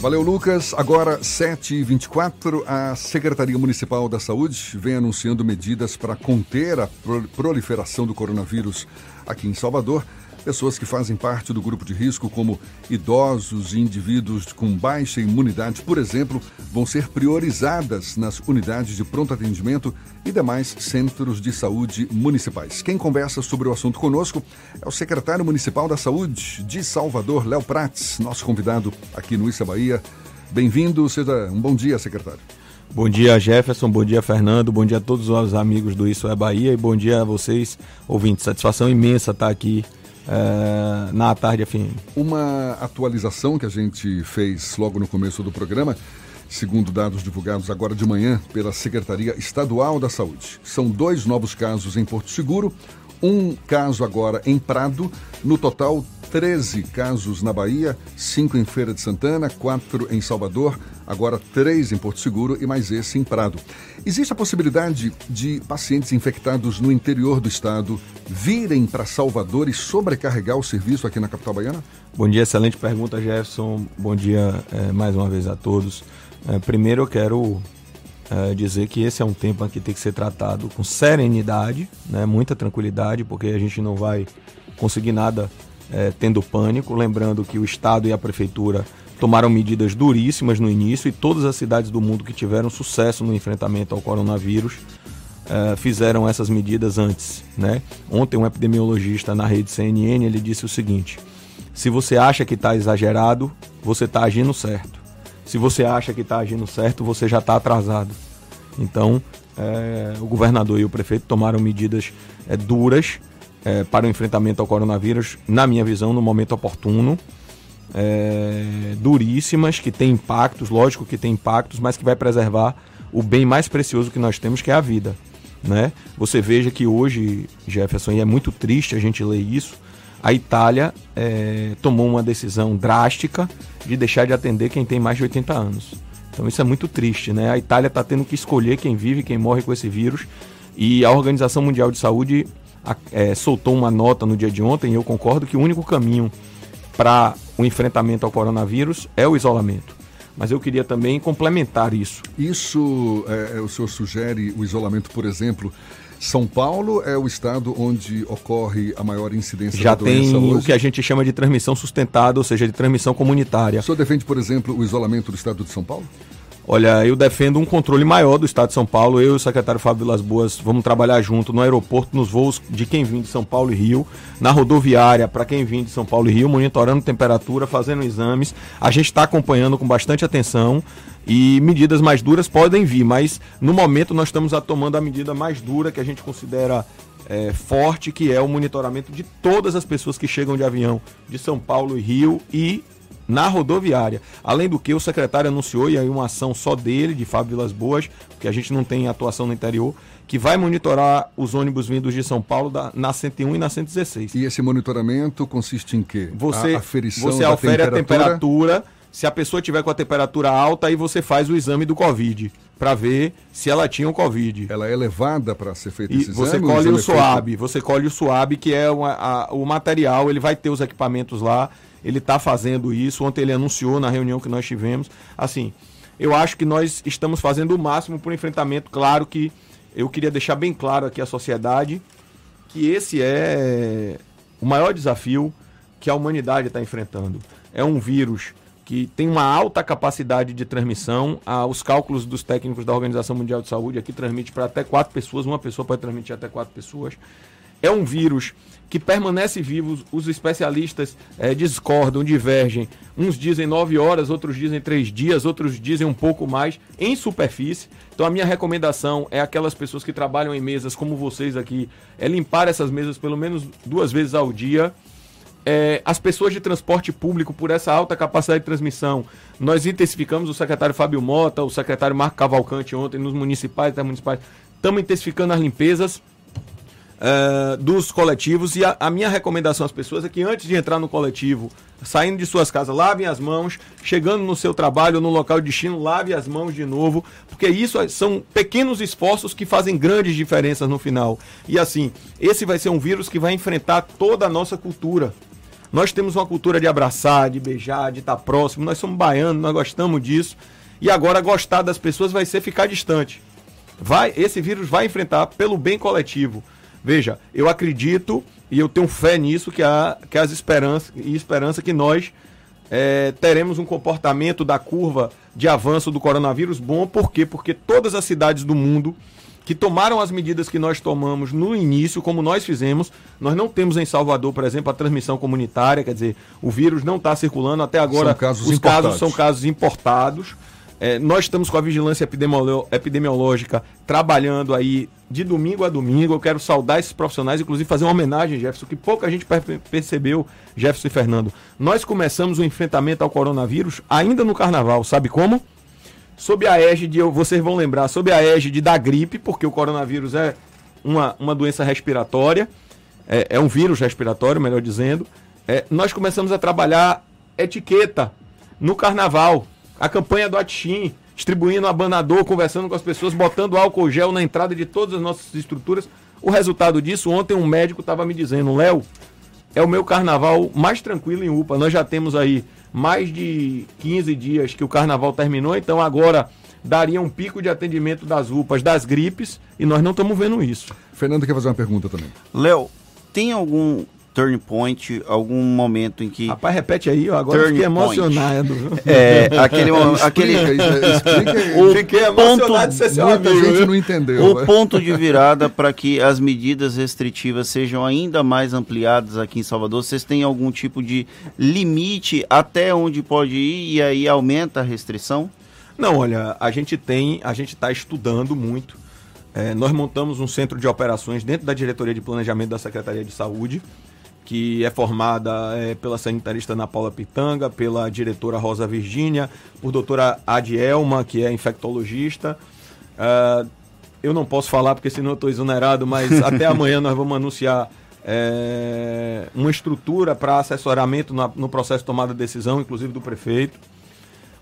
Valeu, Lucas. Agora, 7h24, a Secretaria Municipal da Saúde vem anunciando medidas para conter a proliferação do coronavírus aqui em Salvador. Pessoas que fazem parte do grupo de risco, como idosos e indivíduos com baixa imunidade, por exemplo, vão ser priorizadas nas unidades de pronto atendimento e demais centros de saúde municipais. Quem conversa sobre o assunto conosco é o secretário municipal da Saúde de Salvador, Léo Prates, nosso convidado aqui no Issa Bahia. Bem-vindo, seja um bom dia, secretário. Bom dia, Jefferson. Bom dia, Fernando. Bom dia a todos os amigos do Isso é Bahia e bom dia a vocês, ouvintes. Satisfação imensa estar aqui uh, na tarde FM. Uma atualização que a gente fez logo no começo do programa, segundo dados divulgados agora de manhã pela Secretaria Estadual da Saúde. São dois novos casos em Porto Seguro, um caso agora em Prado, no total 13 casos na Bahia, 5 em Feira de Santana, 4 em Salvador, agora 3 em Porto Seguro e mais esse em Prado. Existe a possibilidade de pacientes infectados no interior do estado virem para Salvador e sobrecarregar o serviço aqui na capital baiana? Bom dia, excelente pergunta, Jefferson. Bom dia é, mais uma vez a todos. É, primeiro eu quero é, dizer que esse é um tema que tem que ser tratado com serenidade, né, muita tranquilidade, porque a gente não vai conseguir nada é, tendo pânico. Lembrando que o Estado e a Prefeitura tomaram medidas duríssimas no início e todas as cidades do mundo que tiveram sucesso no enfrentamento ao coronavírus é, fizeram essas medidas antes. Né? Ontem um epidemiologista na rede CNN ele disse o seguinte: se você acha que está exagerado, você está agindo certo. Se você acha que está agindo certo, você já está atrasado. Então, é, o governador e o prefeito tomaram medidas é, duras é, para o enfrentamento ao coronavírus, na minha visão, no momento oportuno. É, duríssimas, que tem impactos, lógico que tem impactos, mas que vai preservar o bem mais precioso que nós temos, que é a vida. Né? Você veja que hoje, Jefferson, e é muito triste a gente ler isso, a Itália é, tomou uma decisão drástica de deixar de atender quem tem mais de 80 anos. Então isso é muito triste, né? A Itália está tendo que escolher quem vive, quem morre com esse vírus. E a Organização Mundial de Saúde é, soltou uma nota no dia de ontem, e eu concordo que o único caminho para o enfrentamento ao coronavírus é o isolamento. Mas eu queria também complementar isso. Isso, é, é o senhor sugere o isolamento, por exemplo, são Paulo é o estado onde ocorre a maior incidência Já da doença tem hoje. o que a gente chama de transmissão sustentada, ou seja, de transmissão comunitária. O senhor defende, por exemplo, o isolamento do estado de São Paulo? Olha, eu defendo um controle maior do Estado de São Paulo. Eu e o secretário Fábio Vilas Boas vamos trabalhar junto no aeroporto, nos voos de quem vem de São Paulo e Rio, na rodoviária para quem vem de São Paulo e Rio, monitorando temperatura, fazendo exames. A gente está acompanhando com bastante atenção e medidas mais duras podem vir, mas no momento nós estamos tomando a medida mais dura que a gente considera é, forte, que é o monitoramento de todas as pessoas que chegam de avião de São Paulo e Rio e na rodoviária. Além do que, o secretário anunciou, e aí uma ação só dele, de Fábio Vilas Boas, porque a gente não tem atuação no interior, que vai monitorar os ônibus vindos de São Paulo da, na 101 e na 116. E esse monitoramento consiste em quê? Você, a aferição você afere temperatura... a temperatura. Se a pessoa tiver com a temperatura alta, aí você faz o exame do Covid para ver se ela tinha o Covid. Ela é levada para ser feito esse você exame? Colhe o, o SUAB, feito... você colhe o SUAB, que é uma, a, o material, ele vai ter os equipamentos lá ele está fazendo isso. Ontem ele anunciou na reunião que nós tivemos. Assim, eu acho que nós estamos fazendo o máximo para o enfrentamento. Claro que eu queria deixar bem claro aqui à sociedade que esse é o maior desafio que a humanidade está enfrentando. É um vírus que tem uma alta capacidade de transmissão. Ah, os cálculos dos técnicos da Organização Mundial de Saúde aqui transmite para até quatro pessoas, uma pessoa pode transmitir até quatro pessoas. É um vírus que permanece vivo. Os especialistas é, discordam, divergem. Uns dizem nove horas, outros dizem três dias, outros dizem um pouco mais em superfície. Então a minha recomendação é aquelas pessoas que trabalham em mesas como vocês aqui, é limpar essas mesas pelo menos duas vezes ao dia. É, as pessoas de transporte público, por essa alta capacidade de transmissão, nós intensificamos o secretário Fábio Mota, o secretário Marco Cavalcante ontem nos municipais e municipais. Estamos intensificando as limpezas uh, dos coletivos. E a, a, minha recomendação às pessoas é que antes de entrar no coletivo, saindo de suas casas, lavem as mãos, chegando no seu trabalho, no local de destino, lave as mãos de novo, porque isso são pequenos esforços que fazem grandes diferenças no final. E assim, esse vai ser um vírus que vai enfrentar toda a nossa cultura. Nós temos uma cultura de abraçar, de beijar, de estar próximo. Nós somos baianos, nós gostamos disso. E agora gostar das pessoas vai ser ficar distante. Vai, esse vírus vai enfrentar pelo bem coletivo. Veja, eu acredito e eu tenho fé nisso que há que as esperanças e esperança que nós é, teremos um comportamento da curva de avanço do coronavírus bom. Por quê? Porque todas as cidades do mundo que tomaram as medidas que nós tomamos no início, como nós fizemos. Nós não temos em Salvador, por exemplo, a transmissão comunitária, quer dizer, o vírus não está circulando até agora. Casos os importados. casos são casos importados. É, nós estamos com a vigilância epidemiológica trabalhando aí de domingo a domingo. Eu quero saudar esses profissionais, inclusive fazer uma homenagem, Jefferson, que pouca gente percebeu, Jefferson e Fernando. Nós começamos o enfrentamento ao coronavírus ainda no carnaval, sabe como? sob a égide, vocês vão lembrar, sob a égide da gripe, porque o coronavírus é uma, uma doença respiratória, é, é um vírus respiratório, melhor dizendo. É, nós começamos a trabalhar etiqueta no carnaval, a campanha do Atchim, distribuindo abanador, conversando com as pessoas, botando álcool gel na entrada de todas as nossas estruturas. O resultado disso, ontem um médico estava me dizendo, Léo, é o meu carnaval mais tranquilo em UPA. Nós já temos aí mais de 15 dias que o carnaval terminou, então agora daria um pico de atendimento das UPAs, das gripes, e nós não estamos vendo isso. Fernando quer fazer uma pergunta também. Léo, tem algum turn point, algum momento em que. Rapaz, repete aí, eu agora turn fiquei emocionado. É, aquele momento. aquele... Explica, o fiquei emocionado de ser seu Muita amigo, gente não entendeu. O né? ponto de virada para que as medidas restritivas sejam ainda mais ampliadas aqui em Salvador, vocês têm algum tipo de limite até onde pode ir e aí aumenta a restrição? Não, olha, a gente tem, a gente está estudando muito. É, nós montamos um centro de operações dentro da diretoria de planejamento da Secretaria de Saúde que é formada é, pela sanitarista Ana Paula Pitanga, pela diretora Rosa Virgínia, por doutora Adielma, que é infectologista. Uh, eu não posso falar porque senão eu estou exonerado, mas até amanhã nós vamos anunciar é, uma estrutura para assessoramento na, no processo de tomada de decisão, inclusive do prefeito.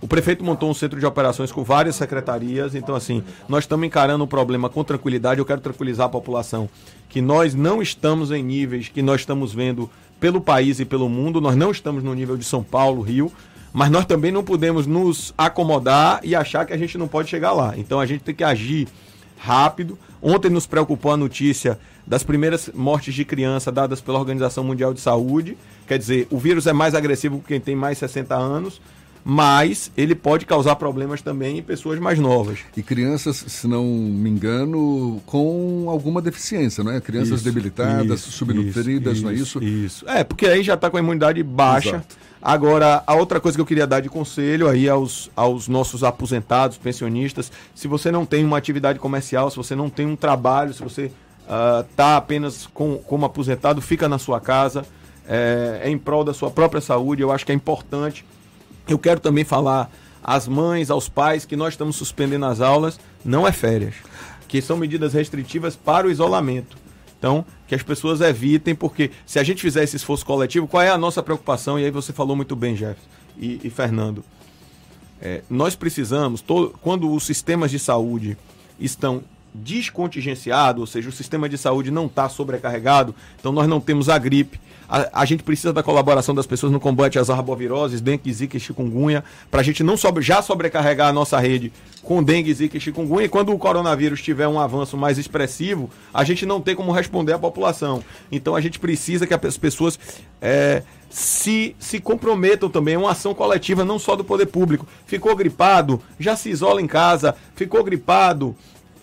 O prefeito montou um centro de operações com várias secretarias, então assim, nós estamos encarando o problema com tranquilidade. Eu quero tranquilizar a população que nós não estamos em níveis que nós estamos vendo pelo país e pelo mundo, nós não estamos no nível de São Paulo, Rio, mas nós também não podemos nos acomodar e achar que a gente não pode chegar lá. Então a gente tem que agir rápido. Ontem nos preocupou a notícia das primeiras mortes de criança dadas pela Organização Mundial de Saúde. Quer dizer, o vírus é mais agressivo com quem tem mais 60 anos mas ele pode causar problemas também em pessoas mais novas. E crianças, se não me engano, com alguma deficiência, não é? Crianças Isso, debilitadas, isso, subnutridas, isso, não é isso? Isso. É, porque aí já está com a imunidade baixa. Exato. Agora, a outra coisa que eu queria dar de conselho aí aos, aos nossos aposentados, pensionistas, se você não tem uma atividade comercial, se você não tem um trabalho, se você está apenas com, como aposentado, fica na sua casa, é, é em prol da sua própria saúde, eu acho que é importante eu quero também falar às mães, aos pais, que nós estamos suspendendo as aulas, não é férias, que são medidas restritivas para o isolamento. Então, que as pessoas evitem, porque se a gente fizer esse esforço coletivo, qual é a nossa preocupação? E aí você falou muito bem, Jeff e, e Fernando. É, nós precisamos, todo, quando os sistemas de saúde estão descontingenciados, ou seja, o sistema de saúde não está sobrecarregado, então nós não temos a gripe, a, a, gente precisa da colaboração das pessoas no combate às arboviroses, dengue, zika e chikungunya, para a gente não sobre, já sobrecarregar a nossa rede com dengue, zika e chikungunya. E quando o coronavírus tiver um avanço mais expressivo, a gente não tem como responder à população. Então a gente precisa que as pessoas é, se, se comprometam também a uma ação coletiva, não só do poder público. Ficou gripado, já se isola em casa. Ficou gripado,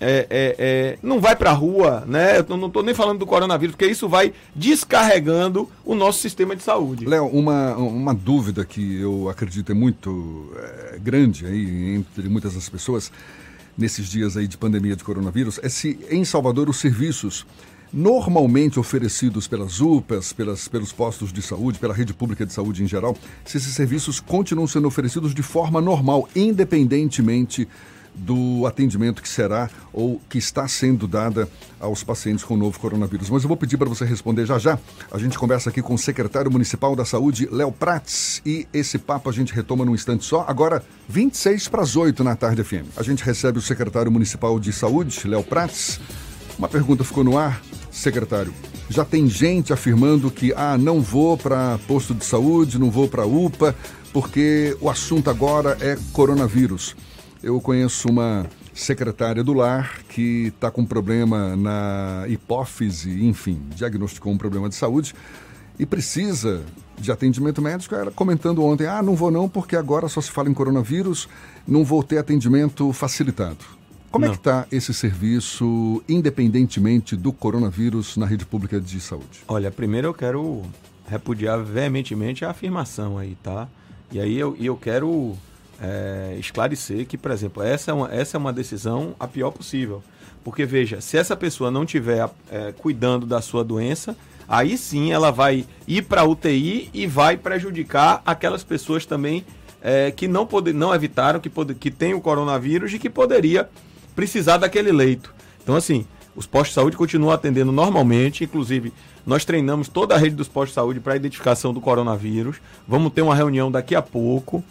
é, é, é, não vai para a rua, né? Eu não estou nem falando do coronavírus, porque isso vai descarregando o nosso sistema de saúde. Léo, uma, uma dúvida que eu acredito é muito é, grande aí entre muitas das pessoas nesses dias aí de pandemia de coronavírus é se em Salvador os serviços normalmente oferecidos pelas UPAs, pelas, pelos postos de saúde, pela rede pública de saúde em geral, se esses serviços continuam sendo oferecidos de forma normal, independentemente do atendimento que será ou que está sendo dada aos pacientes com o novo coronavírus. Mas eu vou pedir para você responder já já. A gente conversa aqui com o secretário municipal da Saúde, Léo Prats, e esse papo a gente retoma num instante só. Agora, 26 para as 8 na tarde FM. A gente recebe o secretário municipal de Saúde, Léo Prats. Uma pergunta ficou no ar, secretário. Já tem gente afirmando que ah, não vou para posto de saúde, não vou para UPA, porque o assunto agora é coronavírus. Eu conheço uma secretária do lar que está com problema na hipófise, enfim, diagnosticou um problema de saúde e precisa de atendimento médico. Ela comentando ontem: ah, não vou não, porque agora só se fala em coronavírus, não vou ter atendimento facilitado. Como é não. é que está esse serviço, independentemente do coronavírus, na rede pública de saúde? Olha, primeiro eu quero repudiar veementemente a afirmação aí, tá? E aí eu, eu quero é, esclarecer que, por exemplo, essa é, uma, essa é uma decisão a pior possível. Porque, veja, se essa pessoa não estiver é, cuidando da sua doença, aí sim ela vai ir para UTI e vai prejudicar aquelas pessoas também é, que não, pode, não evitaram, que, pode, que tem o coronavírus e que poderia precisar daquele leito. Então, assim, os postos de saúde continuam atendendo normalmente, inclusive nós treinamos toda a rede dos postos de saúde para a identificação do coronavírus. Vamos ter uma reunião daqui a pouco.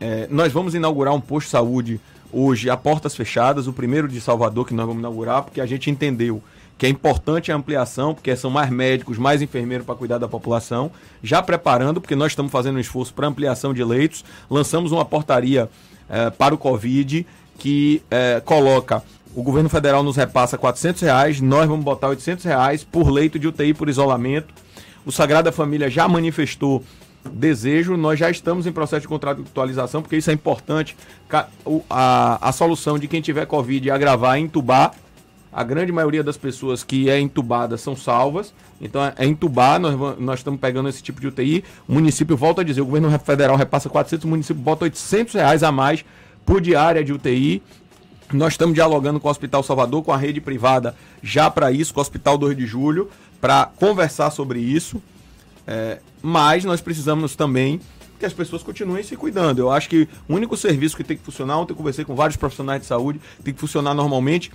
É, nós vamos inaugurar um posto de saúde hoje a portas fechadas, o primeiro de Salvador que nós vamos inaugurar, porque a gente entendeu que é importante a ampliação, porque são mais médicos, mais enfermeiros para cuidar da população, já preparando, porque nós estamos fazendo um esforço para ampliação de leitos, lançamos uma portaria é, para o Covid que é, coloca o governo federal nos repassa 400 reais, nós vamos botar 800 reais por leito de UTI por isolamento. O Sagrada Família já manifestou desejo, nós já estamos em processo de contratualização, porque isso é importante. A, a solução de quem tiver Covid é agravar, é entubar. A grande maioria das pessoas que é entubada são salvas. Então é entubar, nós, nós estamos pegando esse tipo de UTI. O município, volta a dizer, o governo federal repassa 400, o município bota 800 reais a mais por diária de UTI. Nós estamos dialogando com o Hospital Salvador, com a rede privada, já para isso, com o Hospital 2 de Julho, para conversar sobre isso. É, mas nós precisamos também que as pessoas continuem se cuidando. Eu acho que o único serviço que tem que funcionar, ontem eu conversei com vários profissionais de saúde, tem que funcionar normalmente,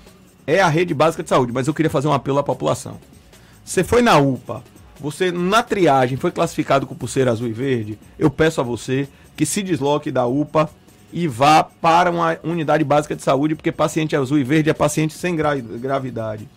é a rede básica de saúde. Mas eu queria fazer um apelo à população. Você foi na UPA, você na triagem foi classificado com pulseira azul e verde, eu peço a você que se desloque da UPA e vá para uma unidade básica de saúde, porque paciente azul e verde é paciente sem gravidade.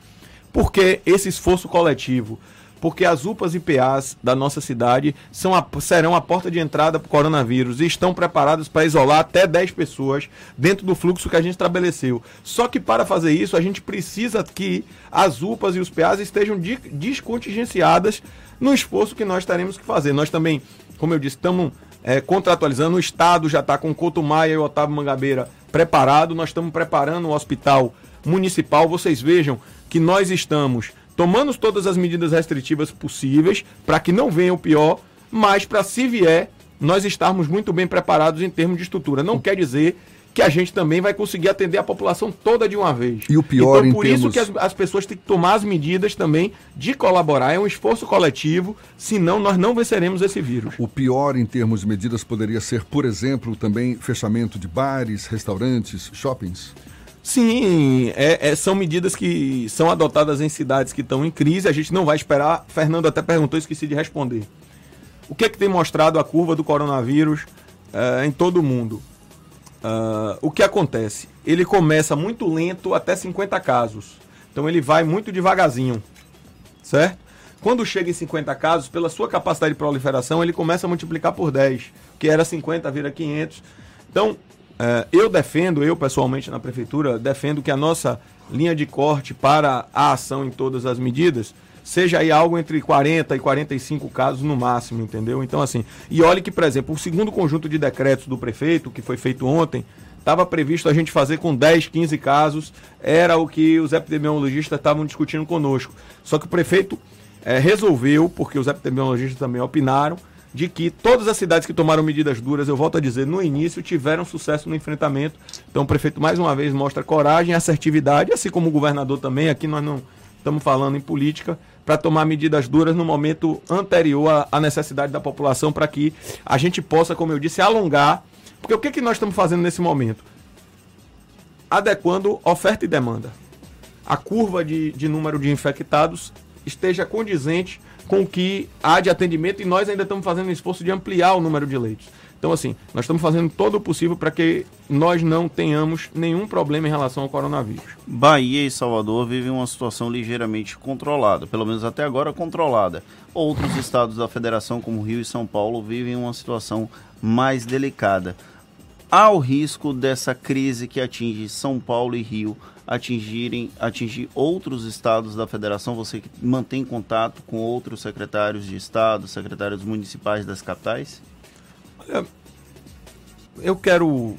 Por que esse esforço coletivo? Porque as UPAs e PAs da nossa cidade são a, serão a porta de entrada para o coronavírus e estão preparados para isolar até 10 pessoas dentro do fluxo que a gente estabeleceu. Só que para fazer isso, a gente precisa que as UPAs e os PAs estejam descontingenciadas no esforço que nós teremos que fazer. Nós também, como eu disse, estamos é, contratualizando. O Estado já está com o Couto Maia e o Otávio Mangabeira preparado. Nós estamos preparando o hospital municipal. Vocês vejam que nós estamos tomando todas as medidas restritivas possíveis para que não venha o pior, mas para se vier, nós estarmos muito bem preparados em termos de estrutura. Não quer dizer que a gente também vai conseguir atender a população toda de uma vez. E o pior então, por isso termos... que as, as, pessoas têm que tomar as medidas também de colaborar. É um esforço coletivo, senão nós não venceremos esse vírus. O pior em termos de medidas poderia ser, por exemplo, também fechamento de bares, restaurantes, shoppings? Sim, é, é, são medidas que são adotadas em cidades que estão em crise. A gente não vai esperar. Fernando até perguntou, esqueci de responder. O que é que tem mostrado a curva do coronavírus é, em todo o mundo? Uh, o que acontece? Ele começa muito lento até 50 casos. Então ele vai muito devagarzinho. Certo? Quando chega em 50 casos, pela sua capacidade de proliferação, ele começa a multiplicar por 10. Que era 50, vira 500. Então, uh, eu defendo, eu pessoalmente na prefeitura, defendo que a nossa linha de corte para a ação em todas as medidas seja aí algo entre 40 e 45 casos no máximo, entendeu? Então, assim, e olhe que, por exemplo, o segundo conjunto de decretos do prefeito, que foi feito ontem, estava previsto a gente fazer com 10, 15 casos, era o que os epidemiologistas estavam discutindo conosco. Só que o prefeito é, resolveu, porque os epidemiologistas também opinaram, de que todas as cidades que tomaram medidas duras, eu volto a dizer, no início tiveram sucesso no enfrentamento. Então o prefeito mais uma vez mostra coragem, assertividade, assim como o governador também. Aqui nós não estamos falando em política, para tomar medidas duras no momento anterior à necessidade da população, para que a gente possa, como eu disse, alongar. Porque o que, que nós estamos fazendo nesse momento? Adequando oferta e demanda. A curva de, de número de infectados esteja condizente com o que há de atendimento e nós ainda estamos fazendo um esforço de ampliar o número de leitos. Então, assim, nós estamos fazendo todo o possível para que nós não tenhamos nenhum problema em relação ao coronavírus. Bahia e Salvador vivem uma situação ligeiramente controlada, pelo menos até agora controlada. Outros estados da federação, como Rio e São Paulo, vivem uma situação mais delicada. Há o risco dessa crise que atinge São Paulo e Rio atingirem atingir outros estados da federação? Você mantém contato com outros secretários de estado, secretários municipais das capitais? Olha, eu quero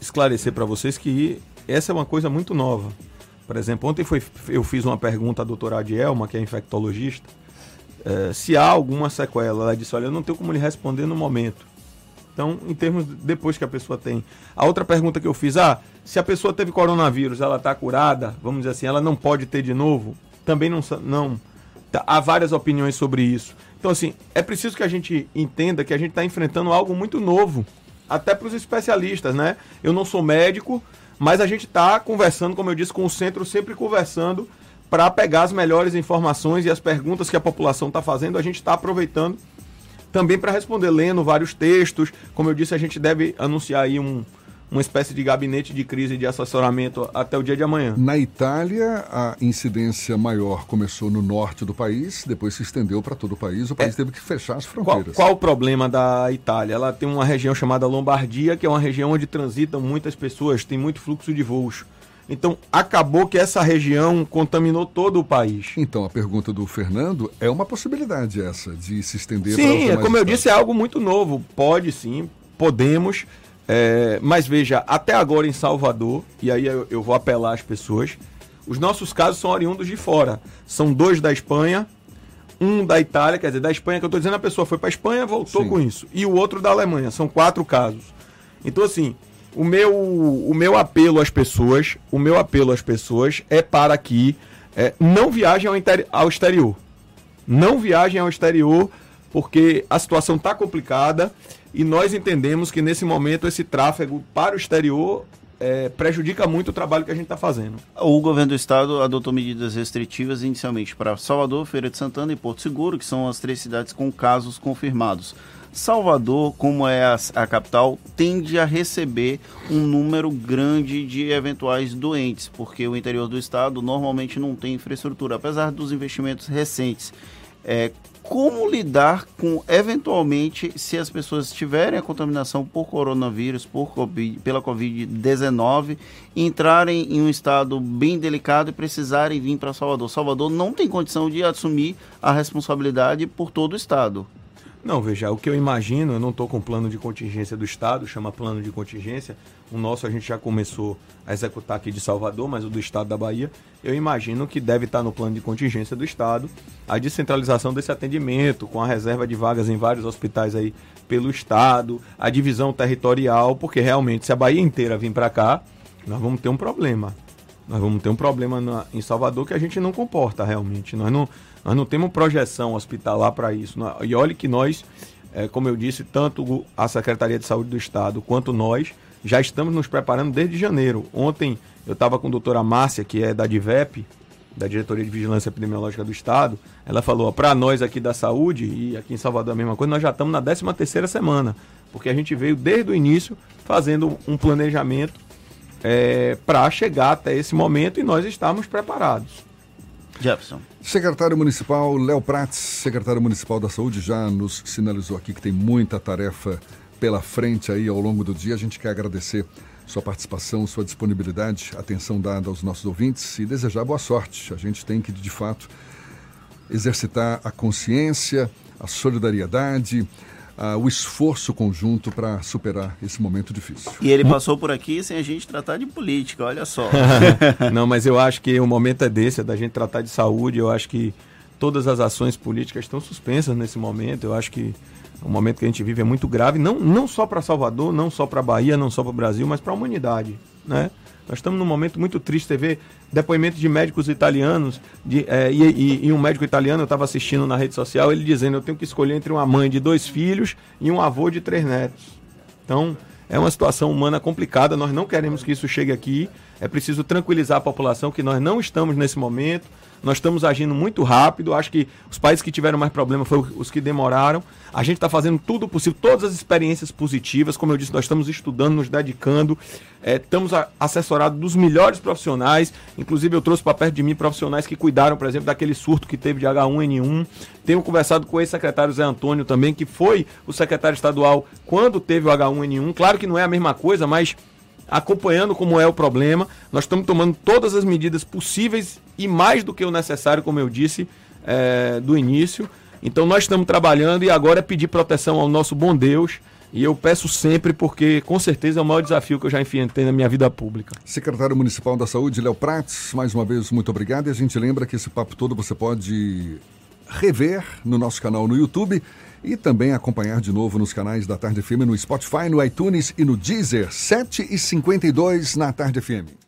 esclarecer para vocês que essa é uma coisa muito nova. Por exemplo, ontem foi, eu fiz uma pergunta à doutora Adielma, que é infectologista, é, se há alguma sequela. Ela disse: Olha, eu não tenho como lhe responder no momento. Então, em termos depois que a pessoa tem. A outra pergunta que eu fiz: Ah, se a pessoa teve coronavírus, ela está curada, vamos dizer assim, ela não pode ter de novo? Também não. não tá, há várias opiniões sobre isso. Então, assim, é preciso que a gente entenda que a gente está enfrentando algo muito novo, até para os especialistas, né? Eu não sou médico, mas a gente está conversando, como eu disse, com o centro, sempre conversando para pegar as melhores informações e as perguntas que a população está fazendo, a gente está aproveitando também para responder, lendo vários textos. Como eu disse, a gente deve anunciar aí um, uma espécie de gabinete de crise de assessoramento até o dia de amanhã. Na Itália, a incidência maior começou no norte do país, depois se estendeu para todo o país. O país é. teve que fechar as fronteiras. Qual, qual, o problema da Itália? Ela tem uma região chamada Lombardia, que é uma região onde transitam muitas pessoas, tem muito fluxo de voos. Então, acabou que essa região contaminou todo o país. Então, a pergunta do Fernando é uma possibilidade essa, de se estender sim, para Sim, como eu disse, é algo muito novo. Pode sim, podemos. É, mas veja, até agora em Salvador, e aí eu, eu vou apelar às pessoas, os nossos casos são oriundos de fora. São dois da Espanha, um da Itália, quer dizer, da Espanha, que eu estou dizendo, a pessoa foi para a Espanha, voltou Sim. com isso. E o outro da Alemanha. São quatro casos. Então, assim, o meu, o meu apelo às pessoas, o meu apelo às pessoas é para que é, não viajem ao, ao exterior. Não viajem ao exterior, porque a situação está complicada e nós entendemos que nesse momento esse tráfego para o exterior é, prejudica muito o trabalho que a gente está fazendo. O governo do estado adotou medidas restritivas inicialmente para Salvador, Feira de Santana e Porto Seguro, que são as três cidades com casos confirmados. Salvador, como é a, a, capital, tende a receber um número grande de eventuais doentes, porque o interior do estado normalmente não tem infraestrutura, apesar dos investimentos recentes. É, como lidar com, eventualmente, se as pessoas tiverem a contaminação por coronavírus, por COVID, pela Covid-19, entrarem em um estado bem delicado e precisarem vir para Salvador. Salvador não tem condição de assumir a responsabilidade por todo o estado. Não, veja, o que eu imagino, eu não estou com plano de contingência do Estado, chama plano de contingência. O nosso a gente já começou a executar aqui de Salvador, mas o do Estado da Bahia, eu imagino que deve estar no plano de contingência do Estado a descentralização desse atendimento, com a reserva de vagas em vários hospitais aí pelo Estado, a divisão territorial, porque realmente se a Bahia inteira vir para cá, nós vamos ter um problema. Nós vamos ter um problema na, em Salvador que a gente não comporta realmente. Nós não nós não temos projeção hospitalar para isso. E olhe que nós, é, como eu disse, tanto a Secretaria de Saúde do Estado quanto nós já estamos nos preparando desde janeiro. Ontem eu estava com a doutora Márcia, que é da DIVEP, da Diretoria de Vigilância Epidemiológica do Estado. Ela falou: para nós aqui da saúde, e aqui em Salvador a mesma coisa, nós já estamos na 13 terceira semana, porque a gente veio desde o início fazendo um planejamento é, para chegar até esse momento e nós estamos preparados. Jefferson. Secretário Municipal Léo Prates, secretário Municipal da Saúde, já nos sinalizou aqui que tem muita tarefa pela frente aí ao longo do dia. A gente quer agradecer sua participação, sua disponibilidade, atenção dada aos nossos ouvintes e desejar boa sorte. A gente tem que, de fato, exercitar a consciência, a solidariedade, uh, o esforço conjunto para superar esse momento difícil. E ele passou por aqui sem a gente tratar de política, olha só. Não, mas eu acho que o momento é desse, é da gente tratar de saúde. Eu acho que todas as ações políticas estão suspensas nesse momento. Eu acho que o momento que a gente vive é muito grave, não, não só para Salvador, não só para Bahia, não só para o Brasil, mas para a humanidade, né? Nós estamos num momento muito triste. Você vê depoimentos de médicos italianos, de, é, e, e, e, um médico italiano, eu estava assistindo na rede social, ele dizendo: Eu tenho que escolher entre uma mãe de dois filhos e um avô de três netos. Então, é uma situação humana complicada. Nós não queremos que isso chegue aqui. É preciso tranquilizar a população que nós não estamos nesse momento. Nós estamos agindo muito rápido. Acho que os países que tiveram mais problema foram os que demoraram. A gente está fazendo tudo possível, todas as experiências positivas. Como eu disse, nós estamos estudando, nos dedicando, é, estamos assessorados dos melhores profissionais. Inclusive, eu trouxe para perto de mim profissionais que cuidaram, por exemplo, daquele surto que teve de H1N1. Tenho conversado com o ex-secretário Zé Antônio também, que foi o secretário estadual quando teve o H1N1. Claro que não é a mesma coisa, mas acompanhando como é o problema. Nós estamos tomando todas as medidas possíveis e mais do que o necessário, como eu disse é, do início. Então nós estamos trabalhando e agora é pedir proteção ao nosso bom Deus. E eu peço sempre, porque com certeza é o maior desafio que eu já enfrentei na minha vida pública. Secretário Municipal da Saúde, Léo Prates, mais uma vez, muito obrigado. E a gente lembra que esse papo todo você pode rever no nosso canal no YouTube e também acompanhar de novo nos canais da Tarde FM no Spotify, no iTunes e no Deezer, 7 e 52 na Tarde FM.